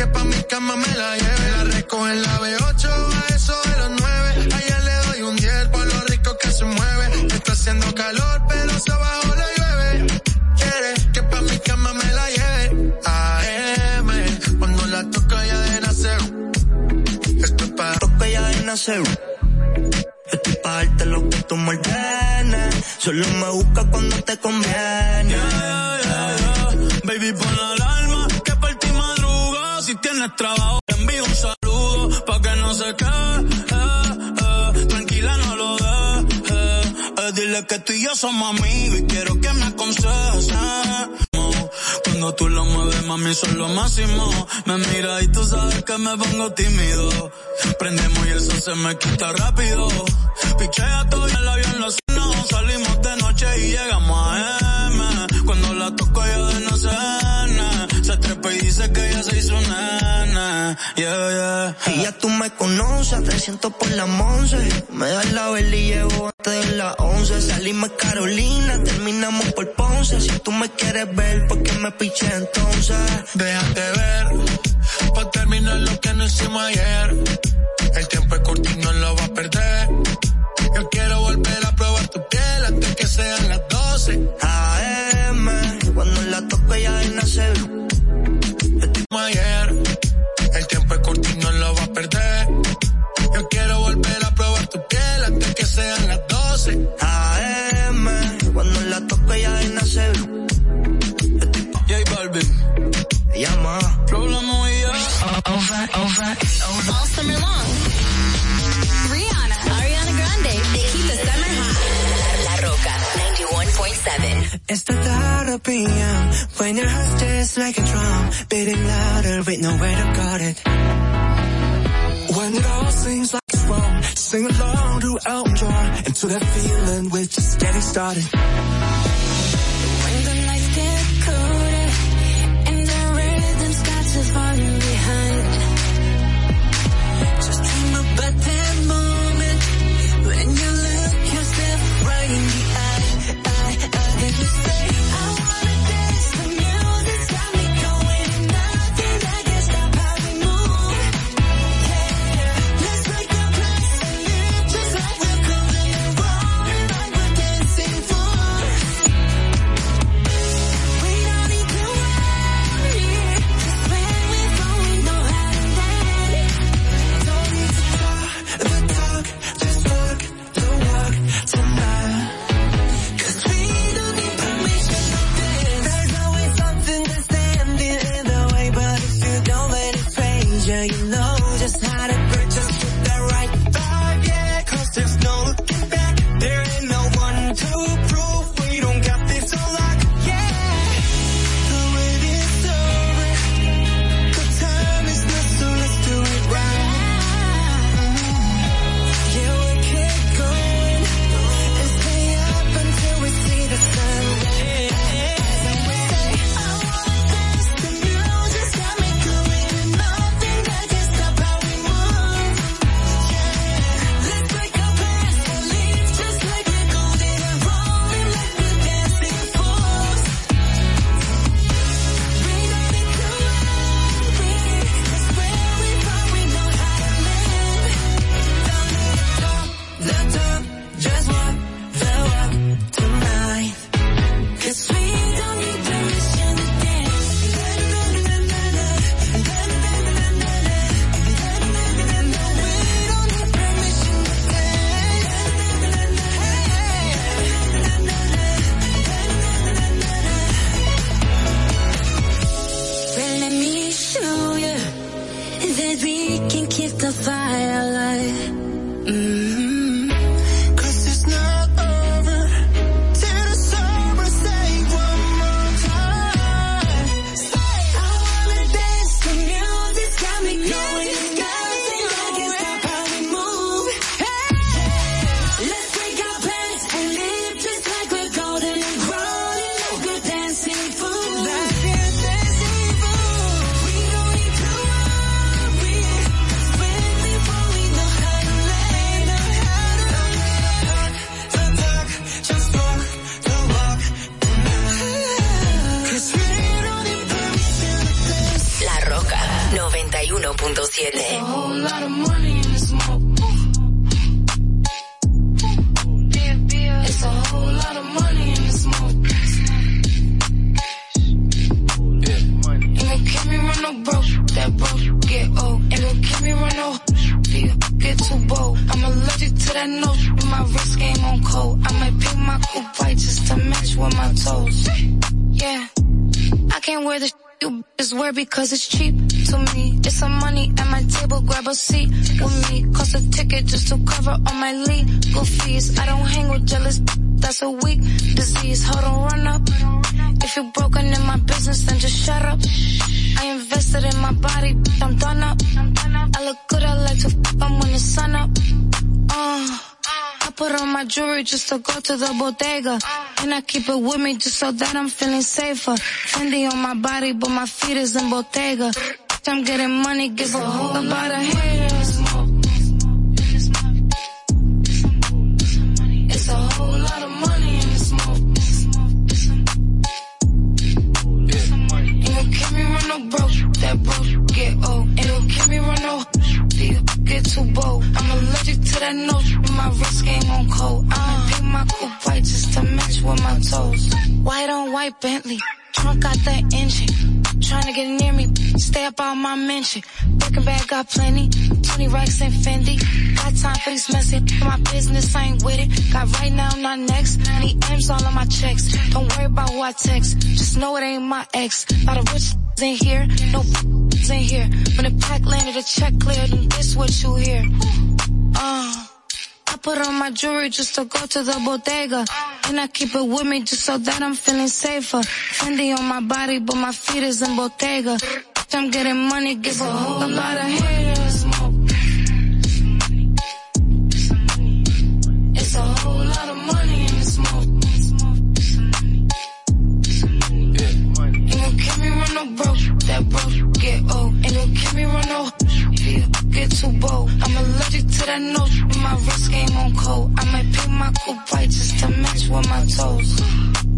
que pa' mi cama me la lleve. La recojo en la B8 a eso de los 9. Ayer le doy un 10 por lo rico que se mueve. Está haciendo calor, pero se abajo la llueve. Quiere que pa' mi cama me la lleve. AM, cuando la toca ya de nacer. Esto es pa' toca ya de nacer. Esto es pa' darte lo que tú me ordenes. Solo me busca cuando te conviene. Tienes trabajo, envío un saludo pa' que no se quede. Eh, tranquila, no lo dejes. Eh, dile que tú y yo somos amigos y quiero que me aconsejes. Cuando tú lo mueves, mami, son lo máximo. Me mira y tú sabes que me pongo tímido. Prendemos y eso se me quita rápido. Pichea todo el avión lo no Salimos de noche y llegamos a M. nana. Yeah, yeah. Y ya tú me conoces, 300 por la once. Me das la vela y llevo antes de las 11. Salimos Carolina, terminamos por Ponce. Si tú me quieres ver, ¿por qué me piché entonces? Déjate ver, pa' terminar lo que no hicimos ayer. El tiempo es corto y no lo va a perder. Yo quiero PM when your heart just like a drum, beating louder with nowhere to guard it. When it all seems like it's wrong, sing along to Elton John and to that feeling we're just getting started. I'm allergic to that nose. My wrist game on cold. I might pick my coupe white just to match with my toes. Yeah. I can't wear the you bitches wear because it's cheap to me. It's some money at my table, grab a seat with me. Cost a ticket just to cover all my legal fees. I don't hang with jealous, that's a weak disease. Hold on, run up. If you're broken in my business, then just shut up. I invested in my body, I'm done up. I look good, I like to f I'm when the sun up. Uh. I put on my jewelry just to go to the bodega. And I keep it with me just so that I'm feeling safer. Fendi on my body, but my feet is in Bottega. I'm getting money, give a whole about a haters. That nose, my wrist game on cold. I'ma pick my coupe white just to match with my toes. White on white Bentley, trunk got that engine. Trying to get near me, stay up on my mention. Birkin bag got plenty, 20 racks and Fendi. Got time for these messy, my business I ain't with it. Got right now, not next. Need M's all on my checks. Don't worry about who I text, just know it ain't my ex. Lot of rich in here, no in here. When the pack landed, the check cleared, and this what you hear. Uh. I put on my jewelry just to go to the bodega. And I keep it with me just so that I'm feeling safer. Fendi on my body, but my feet is in Bottega. I'm getting money, give a whole lot of haters. To that my wrist game on cold. I might pick my coupe white just to match with my toes.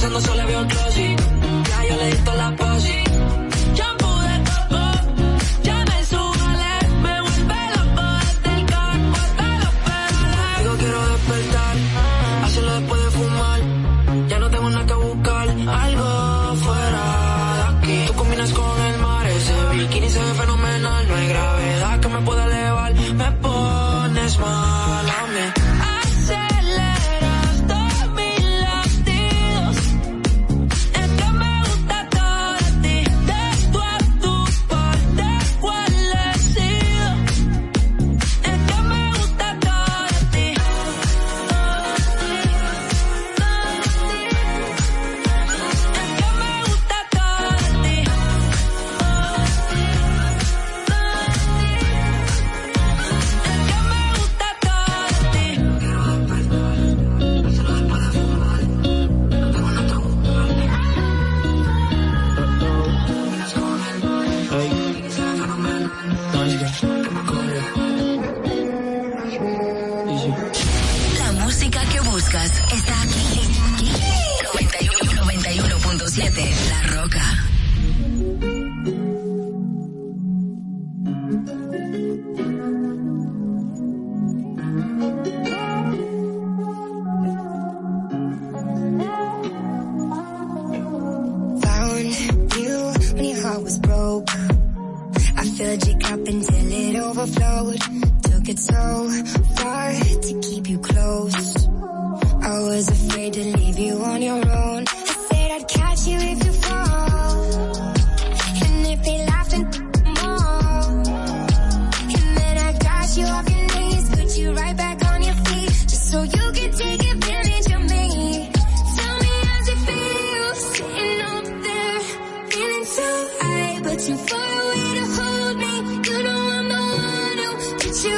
Pensando solo veo glossy. Ya yo le di toda la filled your cup until it overflowed. Took it so far to keep you close. I was afraid to leave you on your own. I said I'd catch you if you you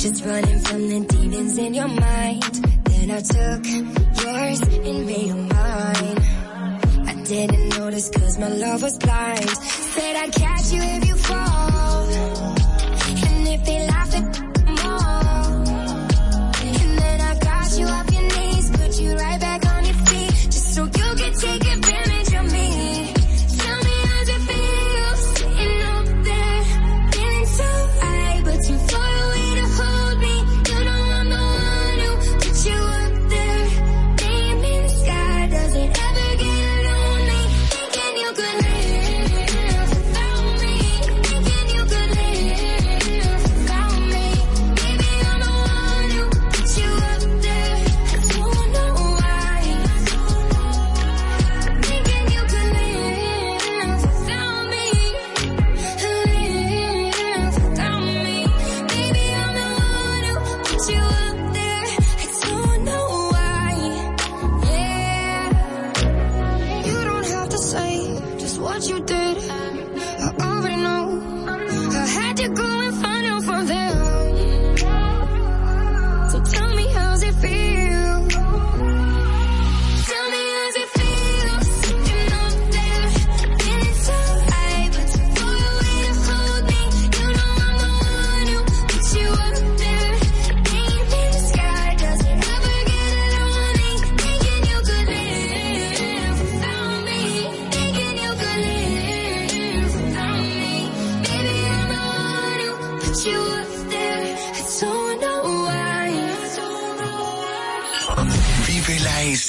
just running from the demons in your mind. Then I took yours and made mine. I didn't notice cause my love was blind. Said I'd catch you if you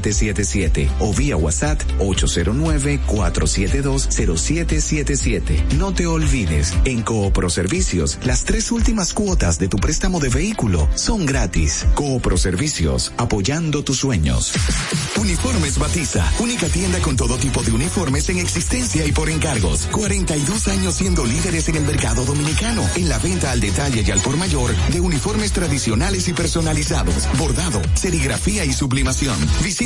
809-4720777 o vía WhatsApp 809-4720777. No te olvides, en Coopro Servicios, las tres últimas cuotas de tu préstamo de vehículo son gratis. Coopro Servicios, apoyando tus sueños. Uniformes Batiza, única tienda con todo tipo de uniformes en existencia y por encargos. 42 años siendo líderes en el mercado dominicano, en la venta al detalle y al por mayor de uniformes tradicionales y personalizados, bordado, serigrafía y sublimación.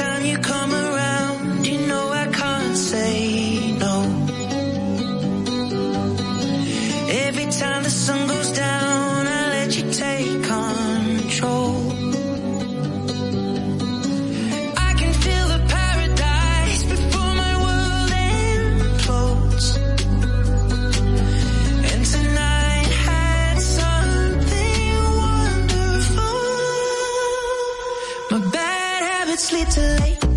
Time you come around, Sleep too late.